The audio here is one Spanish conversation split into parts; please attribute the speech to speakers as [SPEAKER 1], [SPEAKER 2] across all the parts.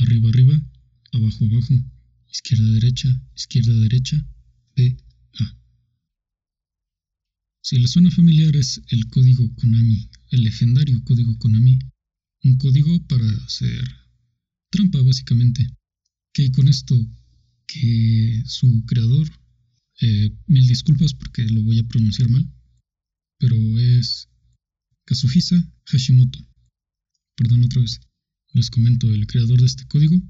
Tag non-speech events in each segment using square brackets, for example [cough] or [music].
[SPEAKER 1] arriba arriba, abajo abajo, izquierda derecha, izquierda derecha, B, A. Si le suena familiar es el código Konami, el legendario código Konami, un código para hacer trampa básicamente. Que con esto que su creador, eh, mil disculpas porque lo voy a pronunciar mal, pero es Kazuhisa Hashimoto. Perdón otra vez. Les comento, el creador de este código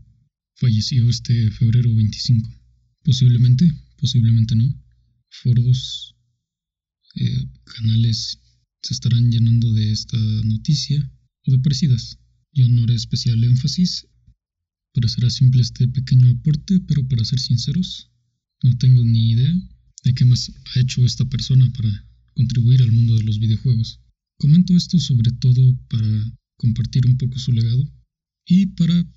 [SPEAKER 1] falleció este febrero 25. Posiblemente, posiblemente no. Foros, eh, canales se estarán llenando de esta noticia o de parecidas. Yo no haré especial énfasis, pero será simple este pequeño aporte, pero para ser sinceros, no tengo ni idea de qué más ha hecho esta persona para contribuir al mundo de los videojuegos. Comento esto sobre todo para compartir un poco su legado y para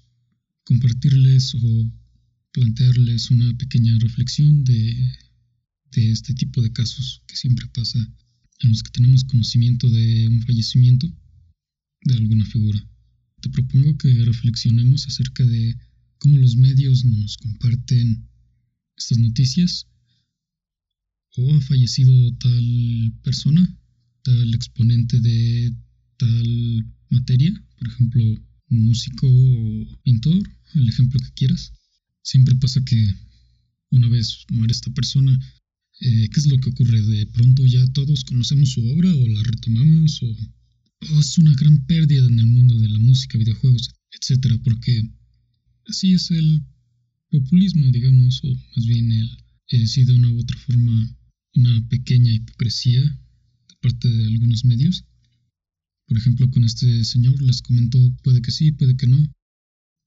[SPEAKER 1] compartirles o plantearles una pequeña reflexión de, de este tipo de casos que siempre pasa en los que tenemos conocimiento de un fallecimiento de alguna figura. Te propongo que reflexionemos acerca de cómo los medios nos comparten estas noticias o ha fallecido tal persona, tal exponente de tal materia, por ejemplo, músico o pintor, el ejemplo que quieras. Siempre pasa que una vez muere esta persona, eh, ¿qué es lo que ocurre? De pronto ya todos conocemos su obra o la retomamos o, es una gran pérdida en el mundo de la música, videojuegos, etcétera, porque así es el populismo, digamos, o más bien el, eh, de una u otra forma una pequeña hipocresía de parte de algunos medios. Por ejemplo, con este señor les comentó, puede que sí, puede que no.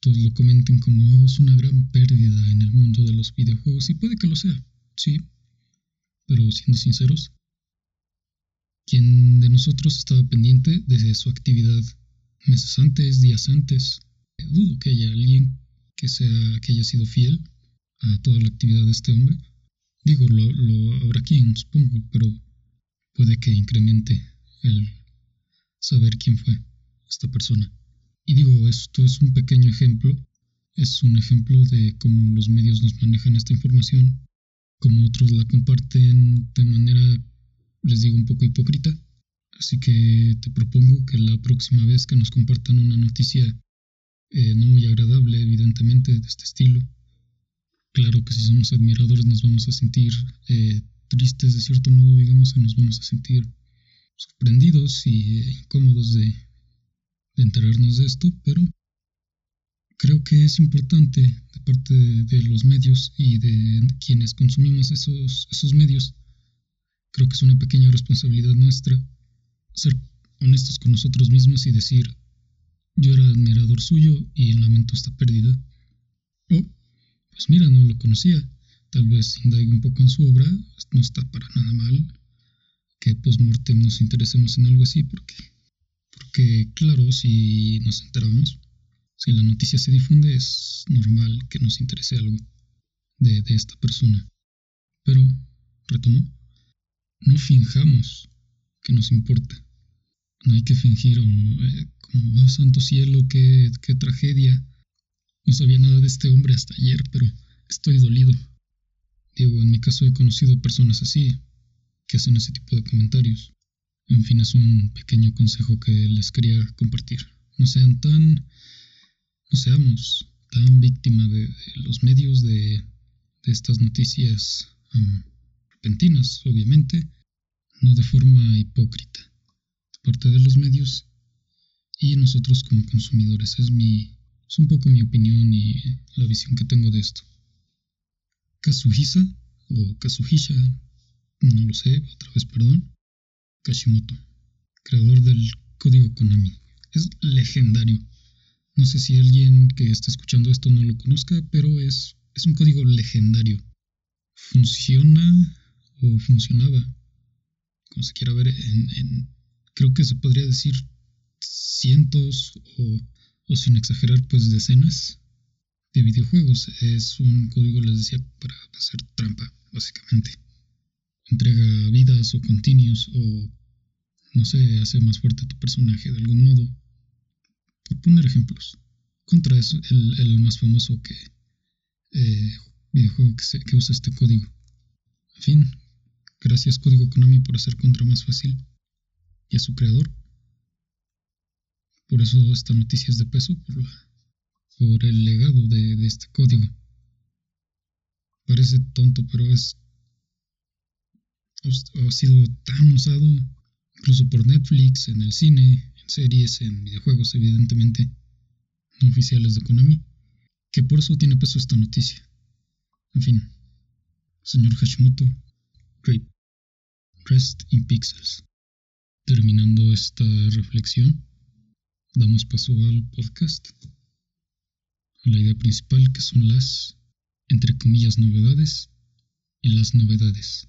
[SPEAKER 1] Todos lo comenten como oh, es una gran pérdida en el mundo de los videojuegos y puede que lo sea, sí. Pero siendo sinceros, ¿quién de nosotros estaba pendiente de su actividad meses antes, días antes? Dudo que haya alguien que, sea, que haya sido fiel a toda la actividad de este hombre. Digo, lo, lo habrá quien, supongo, pero puede que incremente el saber quién fue esta persona. Y digo, esto es un pequeño ejemplo, es un ejemplo de cómo los medios nos manejan esta información, cómo otros la comparten de manera, les digo, un poco hipócrita. Así que te propongo que la próxima vez que nos compartan una noticia eh, no muy agradable, evidentemente, de este estilo, claro que si somos admiradores nos vamos a sentir eh, tristes de cierto modo, digamos, y nos vamos a sentir sorprendidos y eh, incómodos de, enterarnos de esto, pero creo que es importante de parte de, los medios y de quienes consumimos esos, esos medios, creo que es una pequeña responsabilidad nuestra ser honestos con nosotros mismos y decir, yo era admirador suyo y lamento esta pérdida. O, pues mira, no lo conocía, tal vez indague un poco en su obra, no está para nada mal, que post-mortem nos interesemos en algo así, porque, porque claro, si nos enteramos, si la noticia se difunde, es normal que nos interese algo de, de esta persona. Pero, retomo, no finjamos que nos importa. No hay que fingir eh, como, oh santo cielo, qué, qué tragedia. No sabía nada de este hombre hasta ayer, pero estoy dolido. Digo, en mi caso he conocido personas así, que hacen ese tipo de comentarios. En fin, es un pequeño consejo que les quería compartir. No sean tan, no seamos tan víctima de, los medios de, de, estas noticias repentinas, obviamente, no de forma hipócrita, parte de los medios y nosotros como consumidores. Es mi, es un poco mi opinión y la visión que tengo de esto. Kazuhisa o Kazuhisha no lo sé, otra vez perdón, Kashimoto, creador del código Konami. Es legendario. No sé si alguien que esté escuchando esto no lo conozca, pero es, es un código legendario. Funciona o funcionaba, como se quiera ver, en, creo que se podría decir cientos o, o sin exagerar, pues decenas de videojuegos. Es un código, les decía, para hacer trampa, básicamente entrega vidas o continuos o, no sé, hace más fuerte a tu personaje de algún modo. Por poner ejemplos. Contra es el, más famoso que eh, videojuego que, que usa este código. En fin, gracias Código Konami por hacer Contra más fácil y a su creador. Por eso esta noticia es de peso, por, la, por el legado de, de este código. Parece tonto, pero es ha sido tan usado incluso por Netflix, en el cine, en series, en videojuegos, evidentemente, no oficiales de Konami, que por eso tiene peso esta noticia. En fin, señor Hashimoto, great. Rest in Pixels. Terminando esta reflexión, damos paso al podcast, a la idea principal que son las, entre comillas, novedades y las novedades.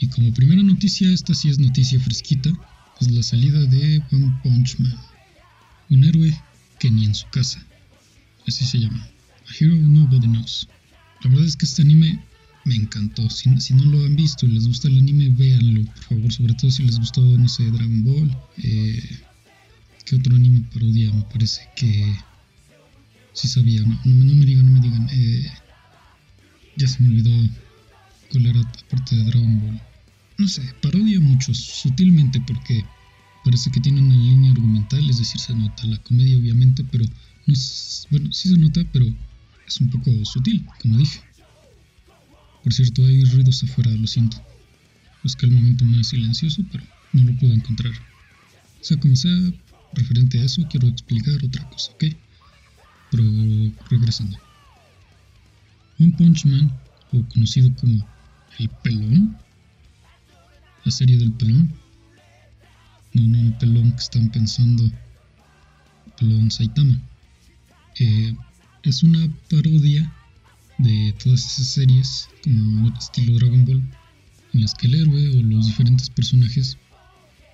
[SPEAKER 1] Y como primera noticia, esta sí es noticia fresquita, es la salida de One Punch Man, un héroe que ni en su casa, así se llama, A Hero Nobody Knows. La verdad es que este anime me encantó, si, no lo han visto y les gusta el anime, véanlo, por favor, sobre todo si les gustó, no sé, Dragon Ball, eh, ¿qué otro anime parodia? Me parece que... Sí sabía, no, no, me digan, no me digan, eh, ya se me olvidó era aparte de Dragon Ball no sé, parodia mucho, sutilmente, porque parece que tiene una línea argumental, es decir, se nota la comedia obviamente, pero no es, bueno, sí se nota, pero es un poco sutil, como dije. Por cierto, hay ruidos afuera, lo siento. Busqué el momento más silencioso, pero no lo pude encontrar. Sea como sea, referente a eso, quiero explicar otra cosa, ¿ok? Pero regresando. One Punch Man, o conocido como el pelón, la serie del pelón. No, no, el pelón que están pensando. pelón Saitama. Eh, es una parodia de todas esas series, como estilo Dragon Ball, en las que el héroe o los diferentes personajes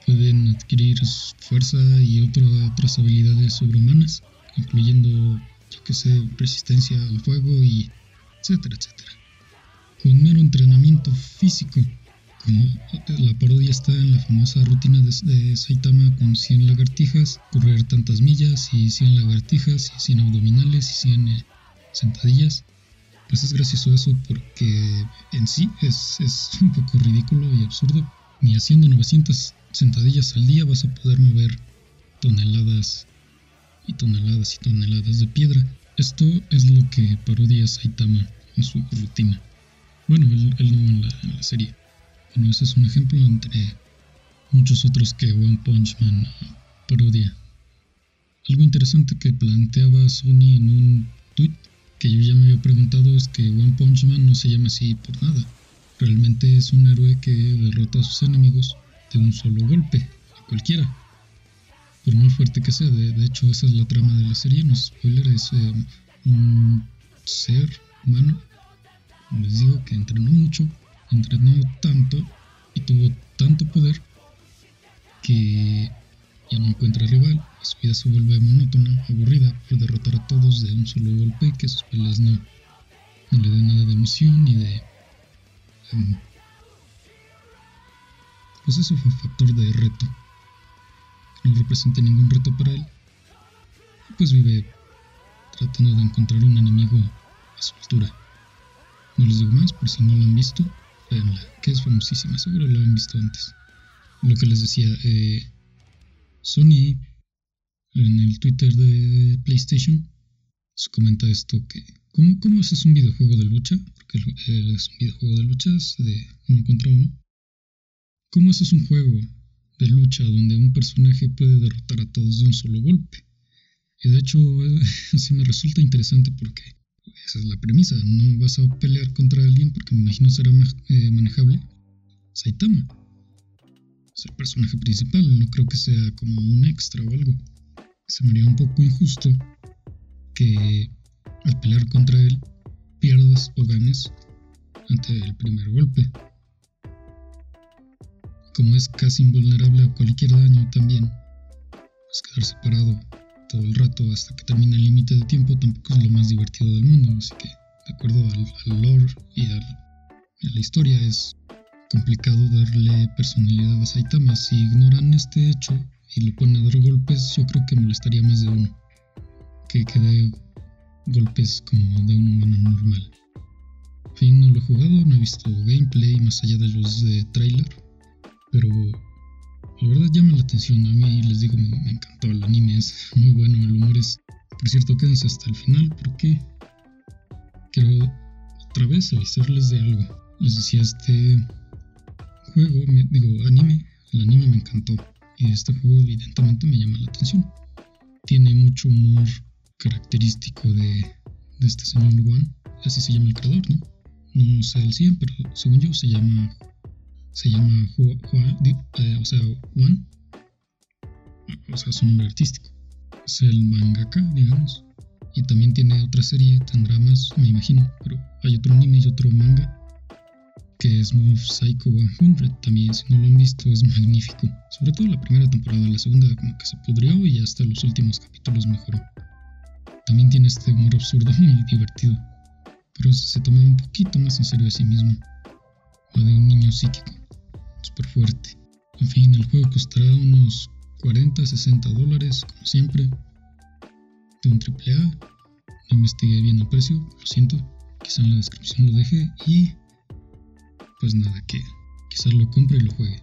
[SPEAKER 1] pueden adquirir fuerza y otras habilidades sobrehumanas, incluyendo, yo que sé, resistencia al fuego y etcétera, etcétera. Con mero entrenamiento físico la parodia está en la famosa rutina de, Saitama con 100 lagartijas, correr tantas millas y 100 lagartijas y 100 abdominales y 100 eh, sentadillas. Pues es gracioso eso porque en sí es, es un poco ridículo y absurdo. Ni haciendo 900 sentadillas al día vas a poder mover toneladas y toneladas y toneladas de piedra. Esto es lo que parodia Saitama en su rutina. Bueno, él, no en la serie. Bueno, ese es un ejemplo entre muchos otros que One Punch Man parodia. Algo interesante que planteaba Sony en un tweet que yo ya me había preguntado es que One Punch Man no se llama así por nada. Realmente es un héroe que derrota a sus enemigos de un solo golpe, a cualquiera. Por muy fuerte que sea, de, hecho esa es la trama de la serie, no es spoiler, es eh, un ser humano, les digo que entrenó mucho entrenó tanto y tuvo tanto poder que ya no encuentra rival y su vida se vuelve monótona, aburrida por derrotar a todos de un solo golpe y que sus peleas no, no le den nada de emoción ni de... Um, pues eso fue factor de reto. No representa ningún reto para él. Pues vive tratando de encontrar un enemigo a su altura. No les digo más por si no lo han visto que es famosísima, seguro lo han visto antes. Lo que les decía, eh, Sony en el Twitter de PlayStation se comenta esto que ¿cómo, ¿cómo haces un videojuego de lucha? Porque es un videojuego de luchas de uno contra uno. ¿Cómo haces un juego de lucha donde un personaje puede derrotar a todos de un solo golpe? Y de hecho, [laughs] sí me resulta interesante porque esa es la premisa. No vas a pelear contra alguien porque me imagino será eh, manejable. Saitama. Es el personaje principal, no creo que sea como un extra o algo. Se me haría un poco injusto que al pelear contra él pierdas o ganes ante el primer golpe. Como es casi invulnerable a cualquier daño también, pues quedar separado todo el rato hasta que termine el límite de tiempo tampoco es lo más divertido del mundo, así que de acuerdo al, lore y a la historia es complicado darle personalidad a Saitama. Si ignoran este hecho y lo ponen a dar golpes, yo creo que molestaría más de uno que, que de golpes como de un humano normal. En fin, no lo he jugado, no he visto gameplay más allá de los de trailer, pero la verdad llama la atención. A mí les digo, me, me encantó el anime, es muy bueno, el humor es. Por cierto, quédense hasta el final porque quiero otra vez avisarles de algo. Les decía, este juego, me, digo, anime, el anime me encantó y este juego evidentemente me llama la atención. Tiene mucho humor característico de, de este señor Juan, así se llama el creador, ¿no? No sé el 100, pero según yo se llama se llama Juan, eh, o sea, Juan, o sea, su nombre artístico. Es el mangaka, digamos. Y también tiene otra serie, tendrá más, me imagino, pero hay otro anime y otro manga que es Mob Psycho 100. También, si no lo han visto, es magnífico. Sobre todo la primera temporada, la segunda como que se pudrió y hasta los últimos capítulos mejoró. También tiene este humor absurdo [laughs] muy divertido, pero se toma un poquito más en serio a sí mismo. O de un niño psíquico, súper fuerte. En fin, el juego costará unos 40, 60 dólares, como siempre. De un AAA. No investigué bien el precio, lo siento. Quizá en la descripción lo deje. Y pues nada, que quizás lo compre y lo juegue.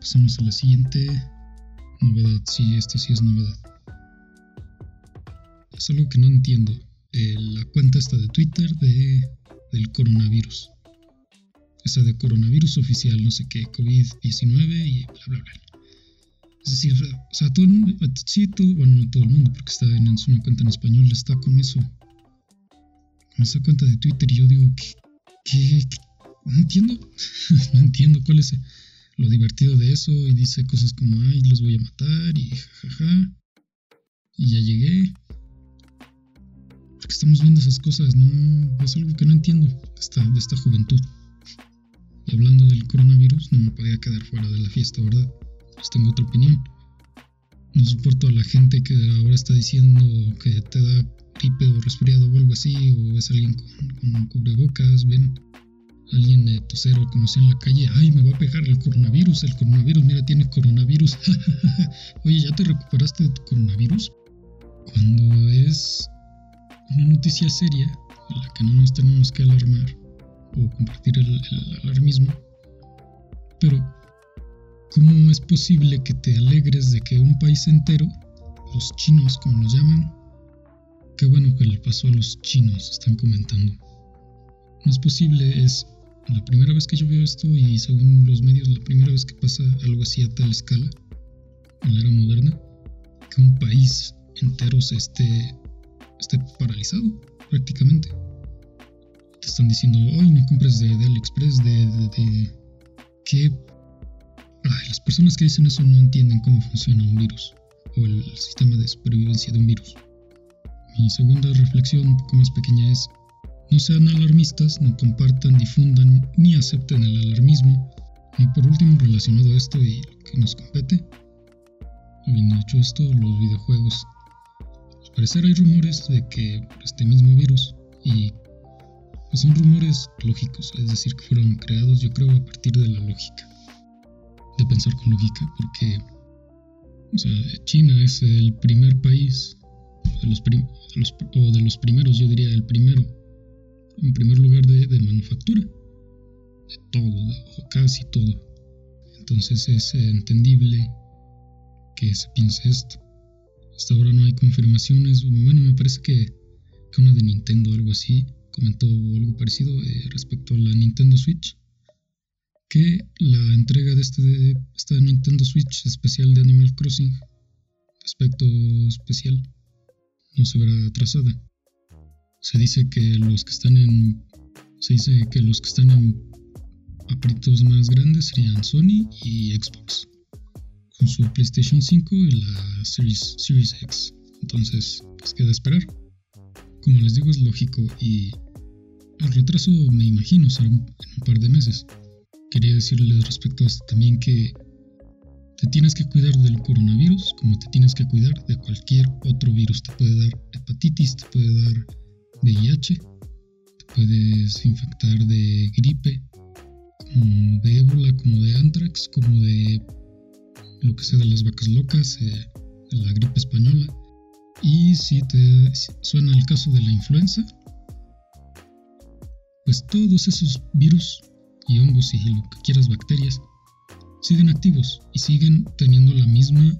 [SPEAKER 1] Pasamos a la siguiente novedad. Sí, esta sí es novedad. Es algo que no entiendo. Eh, la cuenta está de Twitter de, del coronavirus. Esa de coronavirus oficial, no sé qué, COVID-19 y bla, bla, bla. Es decir, o sea, todo el mundo, sí, todo, bueno, no todo el mundo, porque está en, una cuenta en español, está con eso, con esa cuenta de Twitter y yo digo, ¿qué, qué, qué no entiendo, [laughs] no entiendo cuál es lo divertido de eso y dice cosas como, ay, los voy a matar y jajaja. Y ya llegué. Porque estamos viendo esas cosas, no es algo que no entiendo de esta juventud. Hablando del coronavirus, no me podía quedar fuera de la fiesta, ¿verdad? Pues tengo otra opinión. No soporto a la gente que ahora está diciendo que te da gripe o resfriado o algo así, o es alguien con, cubrebocas, ven alguien de tosero como si en la calle, ay, me va a pegar el coronavirus, el coronavirus, mira, tiene coronavirus. [laughs] Oye, ¿ya te recuperaste de tu coronavirus? Cuando es una noticia seria, en la que no nos tenemos que alarmar o compartir el, alarmismo. Pero, ¿cómo es posible que te alegres de que un país entero, los chinos como los llaman, qué bueno que le pasó a los chinos, están comentando. No es posible, es la primera vez que yo veo esto y según los medios la primera vez que pasa algo así a tal escala en la era moderna, que un país entero se esté, esté paralizado prácticamente. Te están diciendo, hoy no compres de, AliExpress, de, de, que... las personas que dicen eso no entienden cómo funciona un virus o el sistema de supervivencia de un virus. Mi segunda reflexión, un poco más pequeña, es no sean alarmistas, no compartan, difundan ni acepten el alarmismo. Y por último, relacionado a esto y lo que nos compete, habiendo dicho esto, los videojuegos. Al parecer hay rumores de que este mismo virus, y pues son rumores lógicos, es decir, que fueron creados yo creo a partir de la lógica, de pensar con lógica, porque o sea, China es el primer país, de los, o de los primeros, yo diría el primero, en primer lugar de, manufactura, de todo, o casi todo. Entonces es entendible que se piense esto. Hasta ahora no hay confirmaciones, bueno, me parece que, que una de Nintendo o algo así comentó algo parecido eh, respecto a la Nintendo Switch, que la entrega de, este, de esta Nintendo Switch especial de Animal Crossing, aspecto especial, no se verá atrasada. Se dice que los que están en se dice que los que están en aprietos más grandes serían Sony y Xbox, con su PlayStation 5 y la Series, Series X. Entonces, pues queda esperar. Como les digo, es lógico y el retraso me imagino será en un par de meses. Quería decirles respecto a esto también que te tienes que cuidar del coronavirus como te tienes que cuidar de cualquier otro virus. Te puede dar hepatitis, te puede dar VIH, te puedes infectar de gripe, como de ébola, como de anthrax, como de lo que sea de las vacas locas, eh, de la gripe española. Y si te suena el caso de la influenza, pues todos esos virus y hongos y lo que quieras bacterias siguen activos y siguen teniendo la misma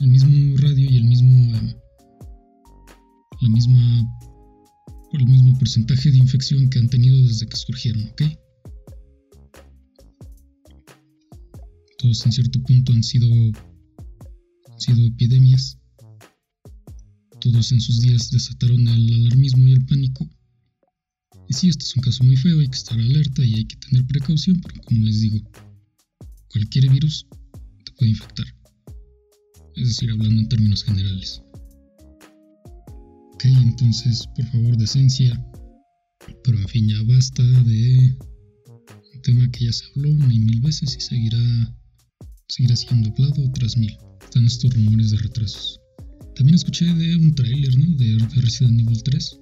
[SPEAKER 1] el mismo radio y el mismo em, la misma el mismo porcentaje de infección que han tenido desde que surgieron, ¿ok? Todos en cierto punto han sido han sido epidemias. Todos en sus días desataron el alarmismo y el pánico y sí, este es un caso muy feo, hay que estar alerta y hay que tener precaución, pero como les digo, cualquier virus te puede infectar. Es decir, hablando en términos generales. Ok, entonces, por favor, decencia. Pero en fin, ya basta de un tema que ya se habló una y mil veces y seguirá, seguirá siendo hablado otras mil. Están estos rumores de retrasos. También escuché de un tráiler, ¿no? De Resident Evil 3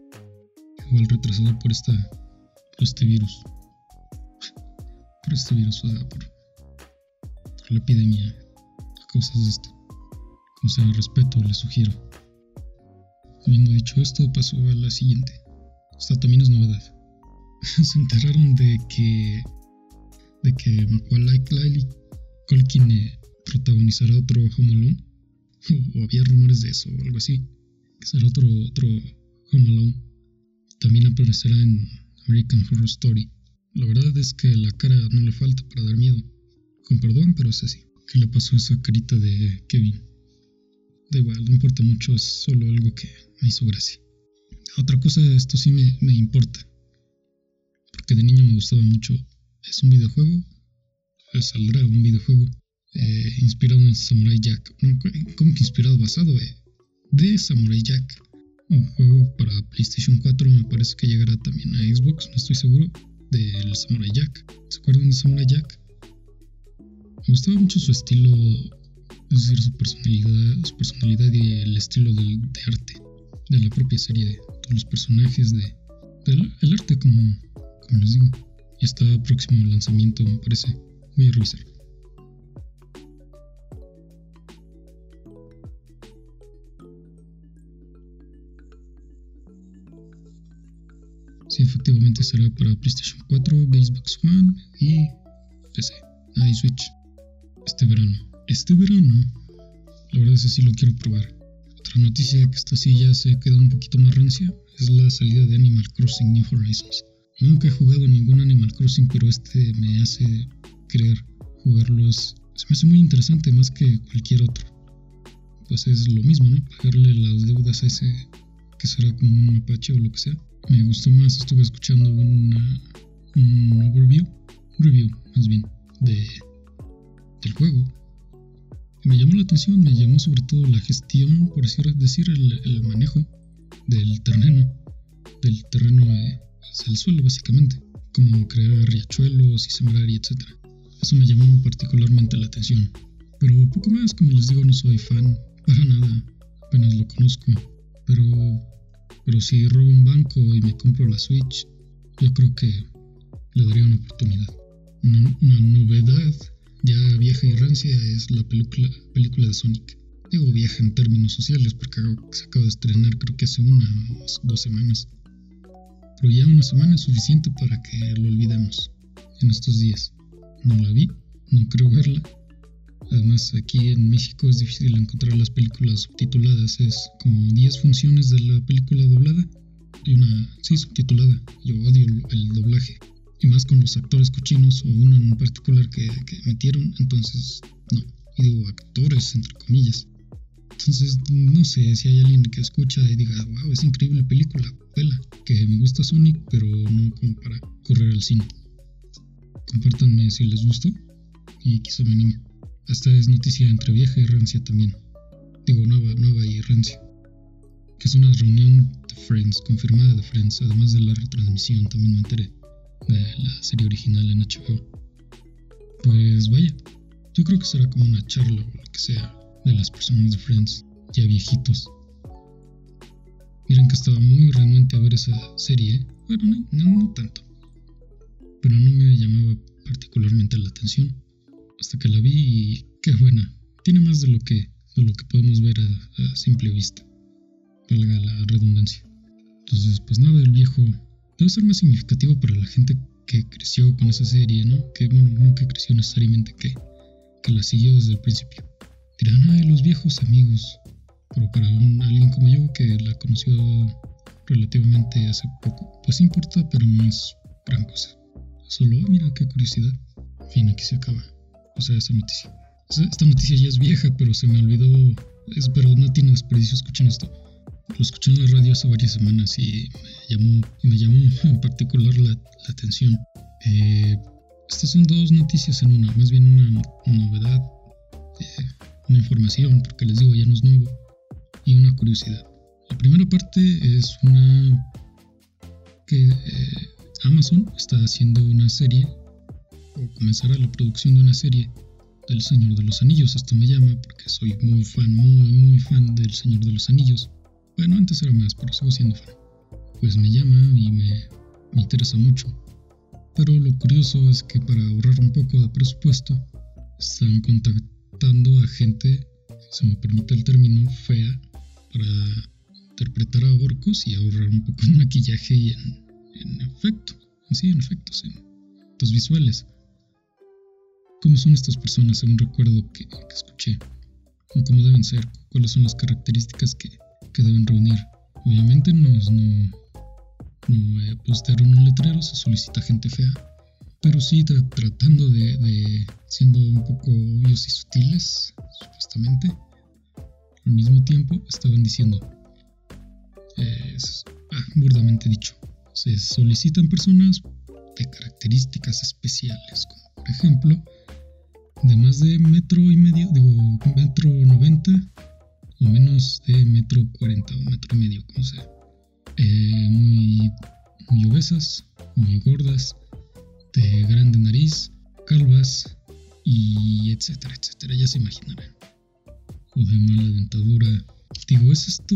[SPEAKER 1] igual retrasado por esta por este virus. Por este virus o sea, por, por la epidemia a causas de esto. Con sea respeto les sugiero. Habiendo dicho esto paso a la siguiente. Esta también es novedad. [laughs] Se enteraron de que de que Macaulay Culkin eh, protagonizará otro Home Alone. O, [laughs] o había rumores de eso o algo así. Que será otro otro Home Alone también aparecerá en American Horror Story. La verdad es que la cara no le falta para dar miedo. Con perdón, pero es así. ¿Qué le pasó a esa carita de Kevin? Da igual, no importa mucho, es solo algo que me hizo gracia. Otra cosa, esto sí me, importa. Porque de niño me gustaba mucho. Es un videojuego. Saldrá un videojuego eh, inspirado en Samurai Jack. No, ¿cómo que inspirado? Basado eh, de Samurai Jack un juego para PlayStation 4, me parece que llegará también a Xbox, no estoy seguro, del Samurai Jack. ¿Se acuerdan de Samurai Jack? Me gustaba mucho su estilo, es decir, su personalidad, su personalidad y el estilo del, de arte de la propia serie, de todos los personajes, de, del el arte, como, como les digo. Y está próximo lanzamiento, me parece. Voy a revisar. Sí, efectivamente será para PlayStation 4, Xbox One y PC. Ah, Switch. Este verano. Este verano. La verdad es que sí lo quiero probar. Otra noticia que esta sí ya se queda un poquito más rancia es la salida de Animal Crossing New Horizons. Nunca he jugado ningún Animal Crossing, pero este me hace querer jugarlos. Se me hace muy interesante más que cualquier otro. Pues es lo mismo, ¿no? Pagarle las deudas a ese que será como un mapache o lo que sea me gustó más. Estuve escuchando una, un overview, review más bien, de, del juego. me llamó la atención, me llamó sobre todo la gestión, por decir, el, el manejo del terreno, del terreno eh, hacia el suelo básicamente, como crear riachuelos y sembrar y etc. Eso me llamó particularmente la atención. Pero poco más, como les digo, no soy fan, para nada, apenas lo conozco. Pero pero si robo un banco y me compro la Switch, yo creo que le daría una oportunidad. Una, novedad ya vieja y rancia es la película, película de Sonic. Digo vieja en términos sociales porque se acaba de estrenar creo que hace una o dos semanas. Pero ya una semana es suficiente para que lo olvidemos en estos días. No la vi, no creo verla Además, aquí en México es difícil encontrar las películas subtituladas. Es como 10 funciones de la película doblada y una, sí, subtitulada. Yo odio el doblaje. Y más con los actores cochinos o uno en particular que, metieron. Entonces, no. Y digo actores, entre comillas. Entonces, no sé si hay alguien que escucha y diga, wow, es increíble película, vela, que me gusta Sonic, pero no como para correr al cine. Compártanme si les gustó y quizá me anime. Esta es noticia entre vieja y rancia también. Digo, nueva, nueva y rancia. Que es una reunión de Friends, confirmada de Friends, además de la retransmisión, también me enteré de la serie original en HBO. Pues vaya, yo creo que será como una charla o lo que sea de las personas de Friends, ya viejitos. Miren que estaba muy renuente a ver esa serie, ¿eh? bueno, no, tanto, pero no me llamaba particularmente la atención hasta que la vi y qué buena. Tiene más de lo que, de lo que podemos ver a, simple vista, valga la redundancia. Entonces, pues nada, el viejo debe ser más significativo para la gente que creció con esa serie, ¿no? Que bueno, no que creció necesariamente, que, que la siguió desde el principio. Dirán, ay, los viejos amigos. Pero para un, alguien como yo que la conoció relativamente hace poco, pues importa, pero no es gran cosa. Solo, ah, mira qué curiosidad. Fin, aquí se acaba. O sea, esta noticia. Esta noticia ya es vieja, pero se me olvidó. Es, pero no tiene desperdicio, escuchen esto. Lo escuché en la radio hace varias semanas y me llamó, me llamó [laughs] en particular la, atención. Eh, estas son dos noticias en una, más bien una, novedad. Eh, una información, porque les digo, ya no es nuevo, y una curiosidad. La primera parte es una que eh, Amazon está haciendo una serie, comenzará la producción de una serie del Señor de los Anillos. Esto me llama porque soy muy fan, muy, muy fan del Señor de los Anillos. Bueno, antes era más, pero sigo siendo fan. Pues me llama y me, interesa mucho. Pero lo curioso es que para ahorrar un poco de presupuesto, están contactando a gente, si se me permite el término, fea para interpretar a orcos y ahorrar un poco en maquillaje y en, efecto, sí, en efectos, en efectos visuales. ¿Cómo son estas personas según recuerdo que, escuché? ¿Cómo deben ser? ¿Cuáles son las características que, deben reunir? Obviamente no, no, eh, postearon un letrero, se solicita gente fea pero sí tratando de, siendo un poco obvios y sutiles, supuestamente. Al mismo tiempo estaban diciendo, ah, burdamente dicho, se solicitan personas de características especiales, como por ejemplo, de más de metro y medio, digo, metro noventa, o menos de metro cuarenta o metro y medio, como sea. Eh, muy, muy obesas, muy gordas, de grande nariz, calvas y etcétera, etcétera, ya se imaginarán. O de mala dentadura. Digo, ¿es esto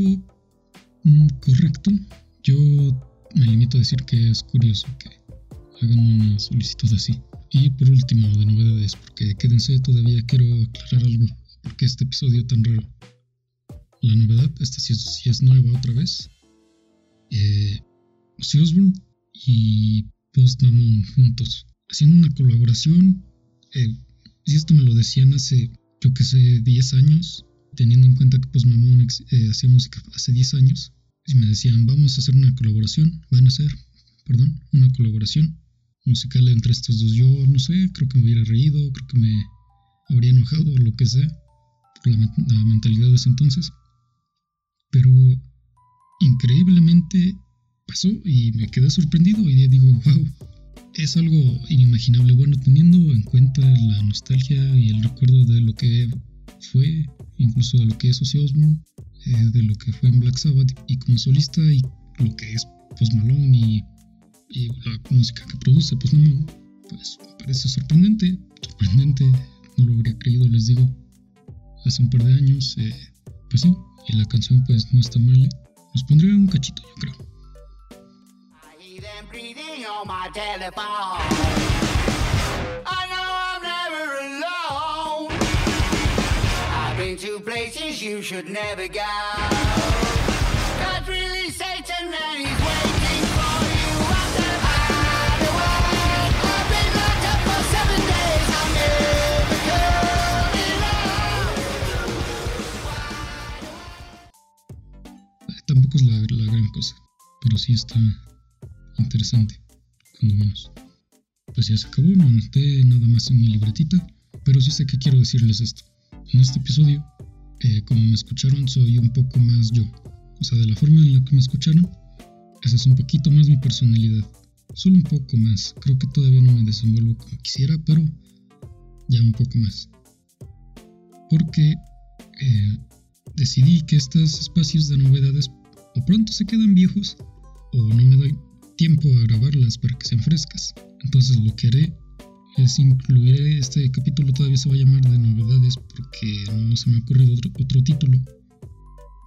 [SPEAKER 1] mm, correcto? Yo me limito a decir que es curioso que hagan una solicitud así. Y por último, de novedades, porque quédense, todavía quiero aclarar algo, porque este episodio tan raro. La novedad, esta sí es, nueva otra vez. Eh, Osbourne y Post Malone juntos, haciendo una colaboración. Eh, y esto me lo decían hace, yo que sé, 10 años, teniendo en cuenta que Post Malone eh, hacía música hace 10 años. Y me decían, vamos a hacer una colaboración, van a hacer, perdón, una colaboración musical entre estos dos. Yo no sé, creo que me hubiera reído, creo que me habría enojado o lo que sea, por la, mentalidad de ese entonces. Pero increíblemente pasó y me quedé sorprendido y digo, wow, es algo inimaginable. Bueno, teniendo en cuenta la nostalgia y el recuerdo de lo que fue, incluso de lo que es Ozzy eh, de lo que fue en Black Sabbath y como solista y lo que es Post Malone y, la música que produce Post Malone, pues me parece sorprendente, sorprendente, no lo habría creído, les digo, hace un par de años, eh, pues sí, y la canción pues no está mal, nos pondré un cachito yo creo. to places you should never go. God's really Satan and es la, la gran cosa, pero sí está interesante cuando menos. Pues ya se acabó, no anoté nada más en mi libretita, pero sí sé que quiero decirles esto. En este episodio eh, como me escucharon, soy un poco más yo. O sea, de la forma en la que me escucharon, esa es un poquito más mi personalidad. Solo un poco más. Creo que todavía no me desenvuelvo como quisiera, pero ya un poco más. Porque eh, decidí que estos espacios de novedades o pronto se quedan viejos o no me doy tiempo a grabarlas para que sean frescas. Entonces lo que haré es incluir este capítulo todavía se va a llamar de novedades porque no se me ha ocurrido otro, título.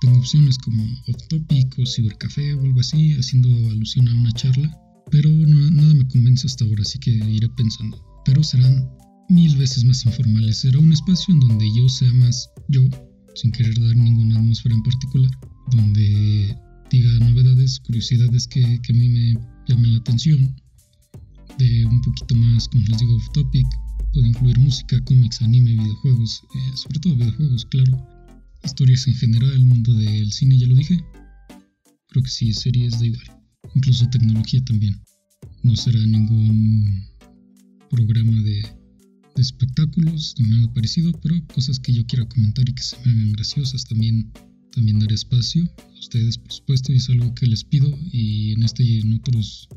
[SPEAKER 1] Tengo opciones como Off Topic o Cibercafé o algo así, haciendo alusión a una charla, pero nada me convence hasta ahora, así que iré pensando. Pero serán mil veces más informales, será un espacio en donde yo sea más yo, sin querer dar ninguna atmósfera en particular, donde diga novedades, curiosidades que, que a mí me llamen la atención, de un poquito más, como les digo, off topic. Puedo incluir música, cómics, anime, videojuegos, eh, sobre todo videojuegos, claro. Historias en general, el mundo del cine, ya lo dije. Creo que sí, series da igual. Incluso tecnología también. No será ningún programa de, de espectáculos ni nada parecido, pero cosas que yo quiera comentar y que se me hagan graciosas también también daré espacio a ustedes, por supuesto, y es algo que les pido. Y en este y en otros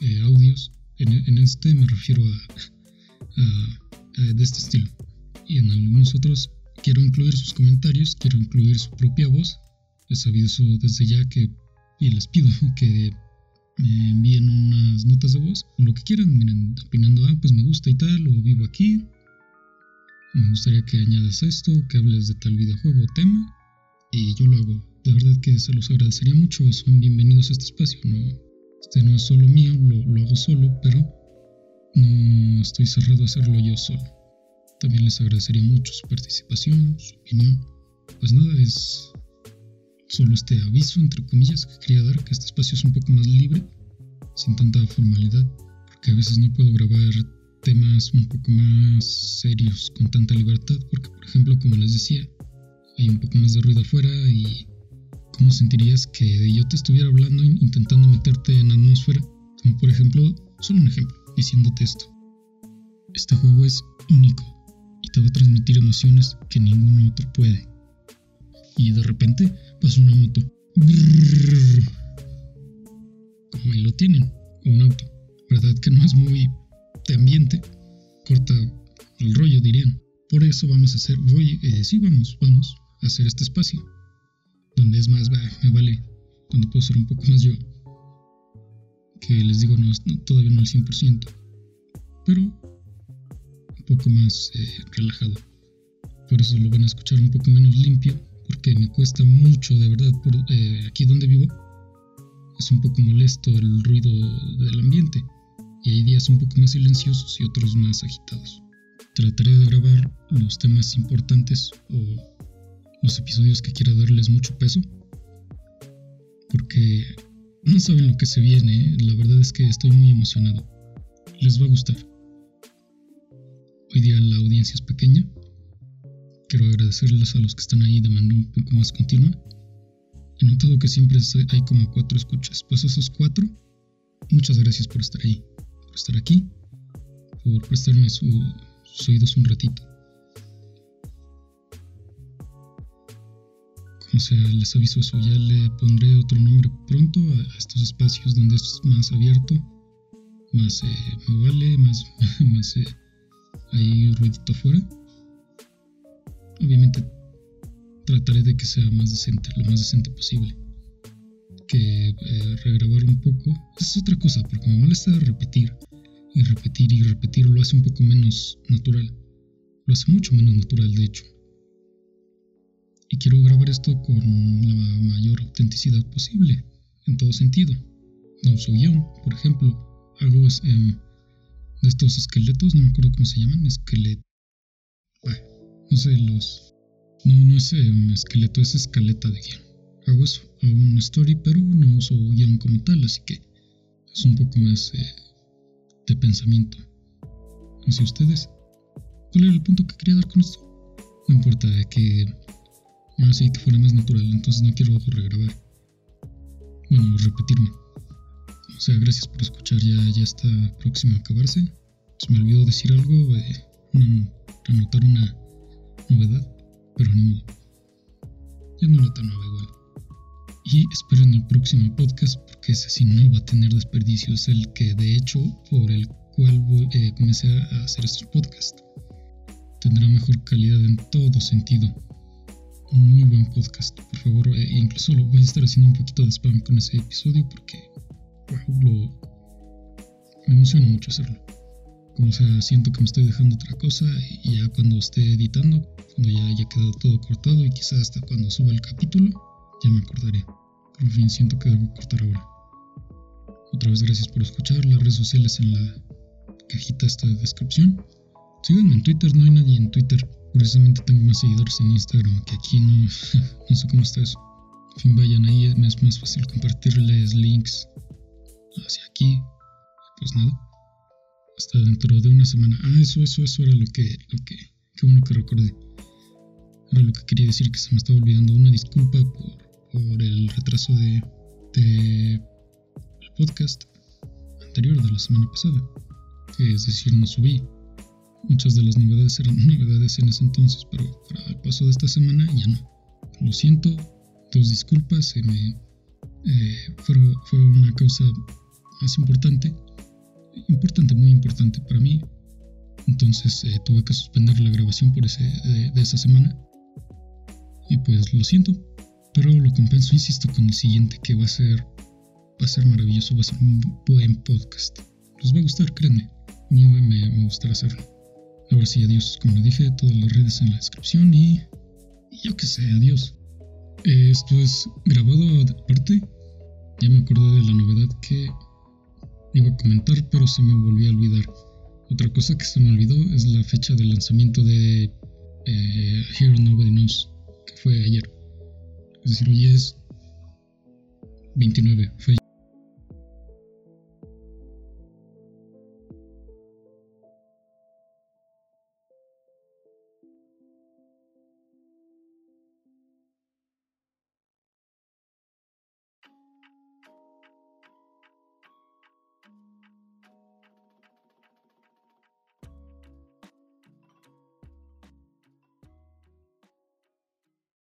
[SPEAKER 1] eh, audios en, este me refiero a, de este estilo. Y en algunos otros quiero incluir sus comentarios, quiero incluir su propia voz. Les aviso desde ya que, y les pido [laughs] que me envíen unas notas de voz o lo que quieran, miren, opinando, ah, pues me gusta y tal, o vivo aquí. Me gustaría que añadas esto, que hables de tal videojuego o tema, y yo lo hago. De verdad que se los agradecería mucho, son bienvenidos a este espacio, ¿no? Este no es solo mío, lo, hago solo, pero no estoy cerrado a hacerlo yo solo. También les agradecería mucho su participación, su opinión. Pues nada, es solo este aviso, entre comillas, que quería dar, que este espacio es un poco más libre, sin tanta formalidad, porque a veces no puedo grabar temas un poco más serios con tanta libertad, porque por ejemplo, como les decía, hay un poco más de ruido afuera y ¿Cómo sentirías que yo te estuviera hablando intentando meterte en atmósfera? Como por ejemplo, solo un ejemplo, diciéndote esto. Este juego es único y te va a transmitir emociones que ningún otro puede. Y de repente pasa una moto. Como ahí lo tienen, o un auto. ¿Verdad que no es muy de ambiente? Corta el rollo, dirían. Por eso vamos a hacer, voy, eh, sí, vamos, vamos hacer este espacio donde es más, me vale, donde puedo ser un poco más yo. Que les digo, no, todavía no al 100%, pero un poco más eh, relajado. Por eso lo van a escuchar un poco menos limpio, porque me cuesta mucho, de verdad, por, eh, aquí donde vivo. Es un poco molesto el ruido del ambiente, y hay días un poco más silenciosos y otros más agitados. Trataré de grabar los temas importantes o los episodios que quiera darles mucho peso. Porque no saben lo que se viene, ¿eh? la verdad es que estoy muy emocionado. Les va a gustar. Hoy día la audiencia es pequeña. Quiero agradecerles a los que están ahí de manera un poco más continua. He notado que siempre hay como cuatro escuchas. Pues esos cuatro, muchas gracias por estar ahí, por estar aquí, por prestarme sus oídos un ratito. O sea, les aviso eso, ya le pondré otro nombre pronto a, estos espacios donde es más abierto, más eh, me vale, más, [laughs] más eh, hay ruidito afuera. Obviamente trataré de que sea más decente, lo más decente posible. Que eh, regrabar un poco. es otra cosa, porque me molesta repetir y repetir y repetir, lo hace un poco menos natural. Lo hace mucho menos natural, de hecho y quiero grabar esto con la mayor autenticidad posible, en todo sentido. No uso guion, por ejemplo, hago em, de estos esqueletos, no me acuerdo cómo se llaman, esqueleto. no sé, los. No, no es em, esqueleto, es escaleta de guion. Hago eso, hago una story, pero no uso guion como tal, así que es un poco más eh, de pensamiento. Sé ustedes. ¿Cuál era el punto que quería dar con esto? No importa de que así que fuera más natural, entonces no quiero regrabar. Bueno, repetirme. O sea, gracias por escuchar, ya, ya está próximo a acabarse. Se me olvidó decir algo, eh, anotar una novedad, pero ni modo. ya no era tan nueva igual. Y esperen el próximo podcast porque ese sí no va a tener desperdicio. Es el que de hecho por el cual eh, comencé a hacer estos podcasts. Tendrá mejor calidad en todo sentido. Un muy buen podcast. Por favor, eh, incluso lo voy a estar haciendo un poquito de spam con ese episodio porque lo, me emociona mucho hacerlo. Como sea, siento que me estoy dejando otra cosa y ya cuando esté editando, cuando ya haya quedado todo cortado y quizás hasta cuando suba el capítulo, ya me acordaré. Por fin siento que debo cortar ahora. Otra vez gracias por escuchar, las redes sociales en la cajita de descripción. Síganme en Twitter, no hay nadie en Twitter. Precisamente tengo más seguidores en Instagram que aquí no, [laughs] no sé cómo está eso. En fin, vayan ahí, es más fácil compartirles links hacia aquí. Pues nada. Hasta dentro de una semana. Ah, eso, eso, eso era lo que, lo que, qué bueno que recordé. Era lo que quería decir que se me estaba olvidando. Una disculpa por, por el retraso de, de el podcast anterior de la semana pasada. Es decir, no subí. Muchas de las novedades eran novedades en ese entonces, pero para el paso de esta semana ya no. Lo siento, dos disculpas, eh, fue, fue una causa más importante, importante, muy importante para mí. Entonces eh, tuve que suspender la grabación por ese, de, esa semana. Y pues lo siento, pero lo compenso, insisto, con el siguiente que va a ser, va a ser maravilloso, va a ser un buen podcast. Les va a gustar, créanme. A mí me, me gustará hacerlo. Ahora sí, adiós, como dije, todas las redes en la descripción y, yo qué sé, adiós. Eh, esto es grabado aparte. Ya me acordé de la novedad que iba a comentar, pero se me volvió a olvidar. Otra cosa que se me olvidó es la fecha de lanzamiento de eh, Here Nobody Knows, que fue ayer. Es decir, hoy es 29, fue